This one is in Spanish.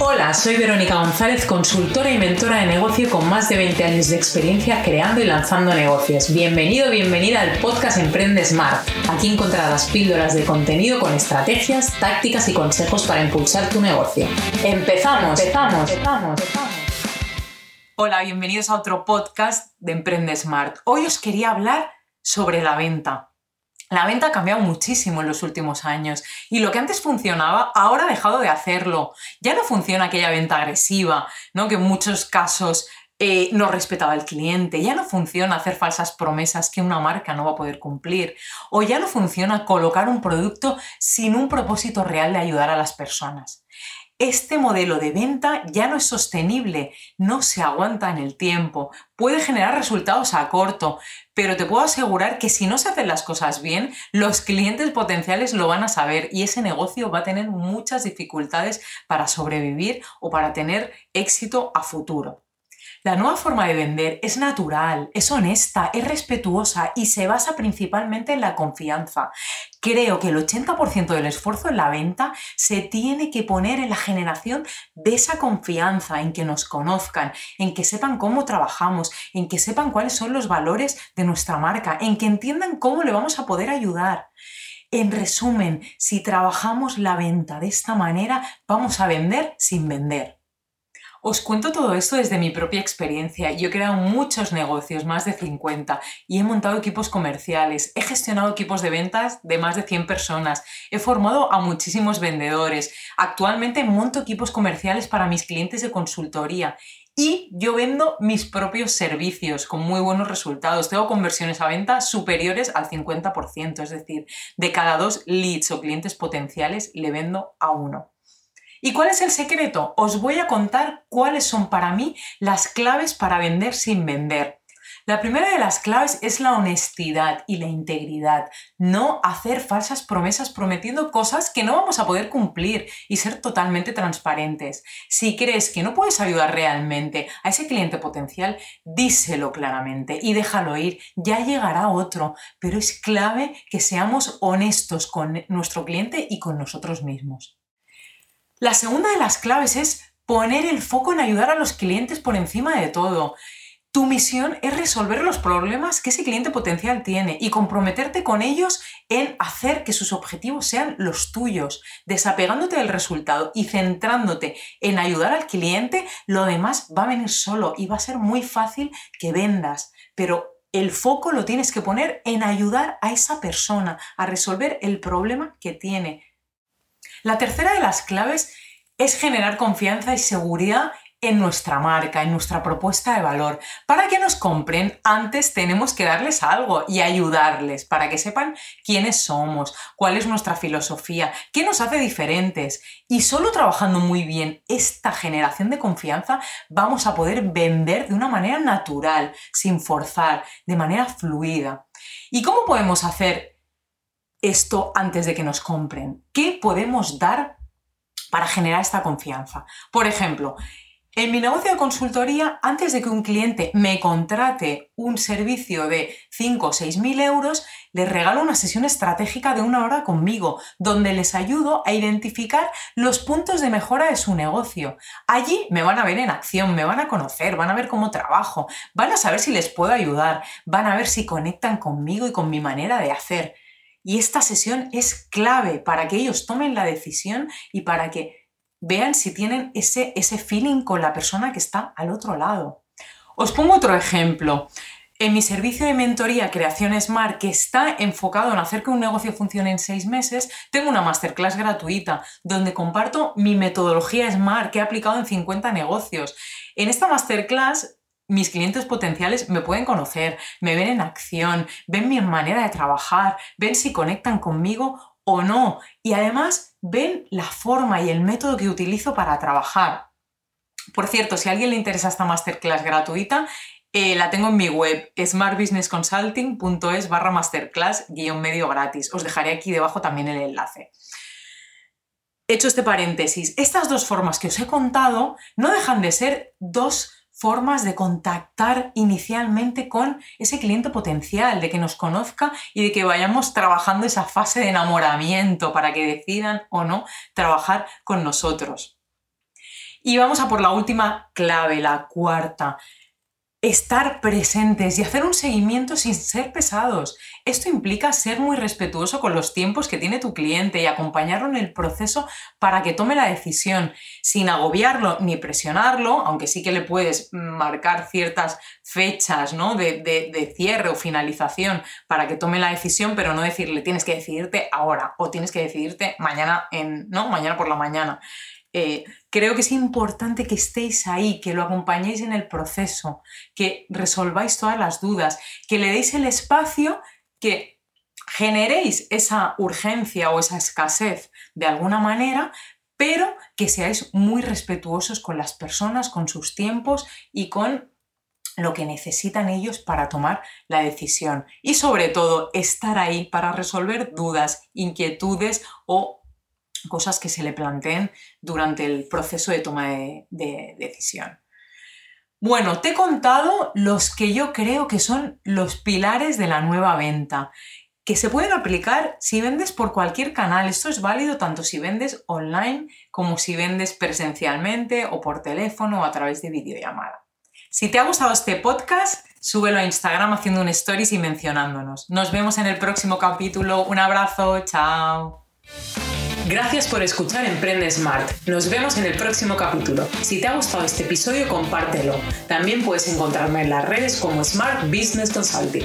Hola, soy Verónica González, consultora y mentora de negocio con más de 20 años de experiencia creando y lanzando negocios. Bienvenido, bienvenida al podcast Emprende Smart. Aquí encontrarás píldoras de contenido con estrategias, tácticas y consejos para impulsar tu negocio. Empezamos, empezamos, empezamos, empezamos. Hola, bienvenidos a otro podcast de Emprende Smart. Hoy os quería hablar sobre la venta. La venta ha cambiado muchísimo en los últimos años y lo que antes funcionaba ahora ha dejado de hacerlo. Ya no funciona aquella venta agresiva, ¿no? que en muchos casos eh, no respetaba al cliente, ya no funciona hacer falsas promesas que una marca no va a poder cumplir, o ya no funciona colocar un producto sin un propósito real de ayudar a las personas. Este modelo de venta ya no es sostenible, no se aguanta en el tiempo, puede generar resultados a corto, pero te puedo asegurar que si no se hacen las cosas bien, los clientes potenciales lo van a saber y ese negocio va a tener muchas dificultades para sobrevivir o para tener éxito a futuro. La nueva forma de vender es natural, es honesta, es respetuosa y se basa principalmente en la confianza. Creo que el 80% del esfuerzo en la venta se tiene que poner en la generación de esa confianza, en que nos conozcan, en que sepan cómo trabajamos, en que sepan cuáles son los valores de nuestra marca, en que entiendan cómo le vamos a poder ayudar. En resumen, si trabajamos la venta de esta manera, vamos a vender sin vender. Os cuento todo esto desde mi propia experiencia. Yo he creado muchos negocios, más de 50, y he montado equipos comerciales, he gestionado equipos de ventas de más de 100 personas, he formado a muchísimos vendedores. Actualmente monto equipos comerciales para mis clientes de consultoría y yo vendo mis propios servicios con muy buenos resultados. Tengo conversiones a venta superiores al 50%, es decir, de cada dos leads o clientes potenciales le vendo a uno. ¿Y cuál es el secreto? Os voy a contar cuáles son para mí las claves para vender sin vender. La primera de las claves es la honestidad y la integridad. No hacer falsas promesas prometiendo cosas que no vamos a poder cumplir y ser totalmente transparentes. Si crees que no puedes ayudar realmente a ese cliente potencial, díselo claramente y déjalo ir. Ya llegará otro, pero es clave que seamos honestos con nuestro cliente y con nosotros mismos. La segunda de las claves es poner el foco en ayudar a los clientes por encima de todo. Tu misión es resolver los problemas que ese cliente potencial tiene y comprometerte con ellos en hacer que sus objetivos sean los tuyos, desapegándote del resultado y centrándote en ayudar al cliente, lo demás va a venir solo y va a ser muy fácil que vendas, pero el foco lo tienes que poner en ayudar a esa persona a resolver el problema que tiene la tercera de las claves es generar confianza y seguridad en nuestra marca, en nuestra propuesta de valor. Para que nos compren, antes tenemos que darles algo y ayudarles para que sepan quiénes somos, cuál es nuestra filosofía, qué nos hace diferentes. Y solo trabajando muy bien esta generación de confianza vamos a poder vender de una manera natural, sin forzar, de manera fluida. ¿Y cómo podemos hacer esto antes de que nos compren? ¿Qué podemos dar para generar esta confianza? Por ejemplo, en mi negocio de consultoría, antes de que un cliente me contrate un servicio de 5 o 6 mil euros, les regalo una sesión estratégica de una hora conmigo, donde les ayudo a identificar los puntos de mejora de su negocio. Allí me van a ver en acción, me van a conocer, van a ver cómo trabajo, van a saber si les puedo ayudar, van a ver si conectan conmigo y con mi manera de hacer. Y esta sesión es clave para que ellos tomen la decisión y para que vean si tienen ese, ese feeling con la persona que está al otro lado. Os pongo otro ejemplo. En mi servicio de mentoría Creación Smart, que está enfocado en hacer que un negocio funcione en seis meses, tengo una masterclass gratuita donde comparto mi metodología Smart que he aplicado en 50 negocios. En esta masterclass mis clientes potenciales me pueden conocer, me ven en acción, ven mi manera de trabajar, ven si conectan conmigo o no. Y además ven la forma y el método que utilizo para trabajar. Por cierto, si a alguien le interesa esta masterclass gratuita, eh, la tengo en mi web, smartbusinessconsulting.es barra masterclass guion medio gratis. Os dejaré aquí debajo también el enlace. Hecho este paréntesis, estas dos formas que os he contado no dejan de ser dos formas de contactar inicialmente con ese cliente potencial, de que nos conozca y de que vayamos trabajando esa fase de enamoramiento para que decidan o no trabajar con nosotros. Y vamos a por la última clave, la cuarta estar presentes y hacer un seguimiento sin ser pesados. Esto implica ser muy respetuoso con los tiempos que tiene tu cliente y acompañarlo en el proceso para que tome la decisión, sin agobiarlo ni presionarlo, aunque sí que le puedes marcar ciertas fechas ¿no? de, de cierre o finalización para que tome la decisión, pero no decirle tienes que decidirte ahora o tienes que decidirte mañana, en, ¿no? mañana por la mañana. Eh, creo que es importante que estéis ahí, que lo acompañéis en el proceso, que resolváis todas las dudas, que le deis el espacio, que generéis esa urgencia o esa escasez de alguna manera, pero que seáis muy respetuosos con las personas, con sus tiempos y con lo que necesitan ellos para tomar la decisión. Y sobre todo, estar ahí para resolver dudas, inquietudes o cosas que se le planteen durante el proceso de toma de, decisión. Bueno, te he contado los que yo creo que son los pilares de la nueva venta, que se pueden aplicar si vendes por cualquier canal. Esto es válido tanto si vendes online como si vendes presencialmente o por teléfono o a través de videollamada. Si te ha gustado este podcast, súbelo a Instagram haciendo un stories y mencionándonos. Nos vemos en el próximo capítulo. Un abrazo, chao. Gracias por escuchar Emprende Smart. Nos vemos en el próximo capítulo. Si te ha gustado este episodio, compártelo. También puedes encontrarme en las redes como Smart Business Consulting.